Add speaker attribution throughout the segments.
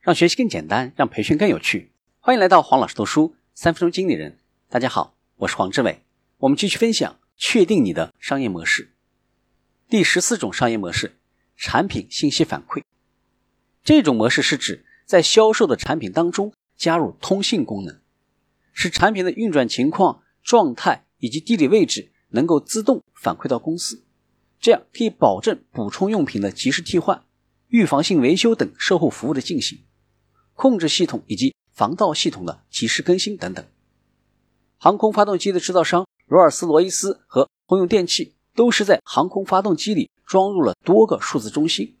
Speaker 1: 让学习更简单，让培训更有趣。欢迎来到黄老师读书三分钟经理人。大家好，我是黄志伟。我们继续分享，确定你的商业模式。第十四种商业模式：产品信息反馈。这种模式是指在销售的产品当中加入通信功能，使产品的运转情况、状态以及地理位置能够自动反馈到公司，这样可以保证补充用品的及时替换、预防性维修等售后服务的进行。控制系统以及防盗系统的及时更新等等。航空发动机的制造商罗尔斯罗伊斯和通用电气都是在航空发动机里装入了多个数字中心，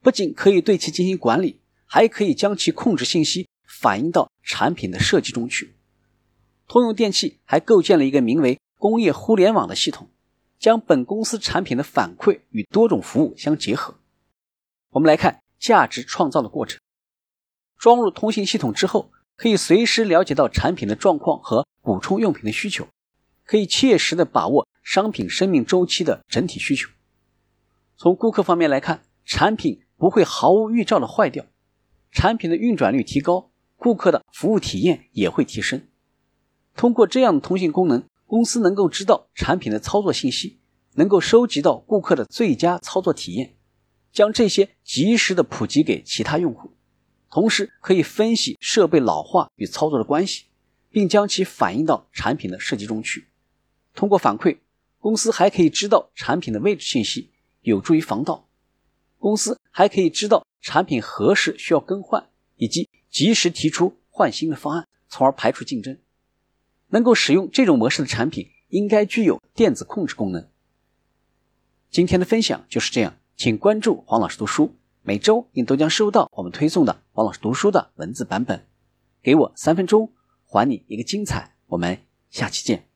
Speaker 1: 不仅可以对其进行管理，还可以将其控制信息反映到产品的设计中去。通用电气还构建了一个名为“工业互联网”的系统，将本公司产品的反馈与多种服务相结合。我们来看价值创造的过程。装入通信系统之后，可以随时了解到产品的状况和补充用品的需求，可以切实的把握商品生命周期的整体需求。从顾客方面来看，产品不会毫无预兆的坏掉，产品的运转率提高，顾客的服务体验也会提升。通过这样的通信功能，公司能够知道产品的操作信息，能够收集到顾客的最佳操作体验，将这些及时的普及给其他用户。同时可以分析设备老化与操作的关系，并将其反映到产品的设计中去。通过反馈，公司还可以知道产品的位置信息，有助于防盗。公司还可以知道产品何时需要更换，以及及时提出换新的方案，从而排除竞争。能够使用这种模式的产品，应该具有电子控制功能。今天的分享就是这样，请关注黄老师读书。每周你都将收到我们推送的王老师读书的文字版本。给我三分钟，还你一个精彩。我们下期见。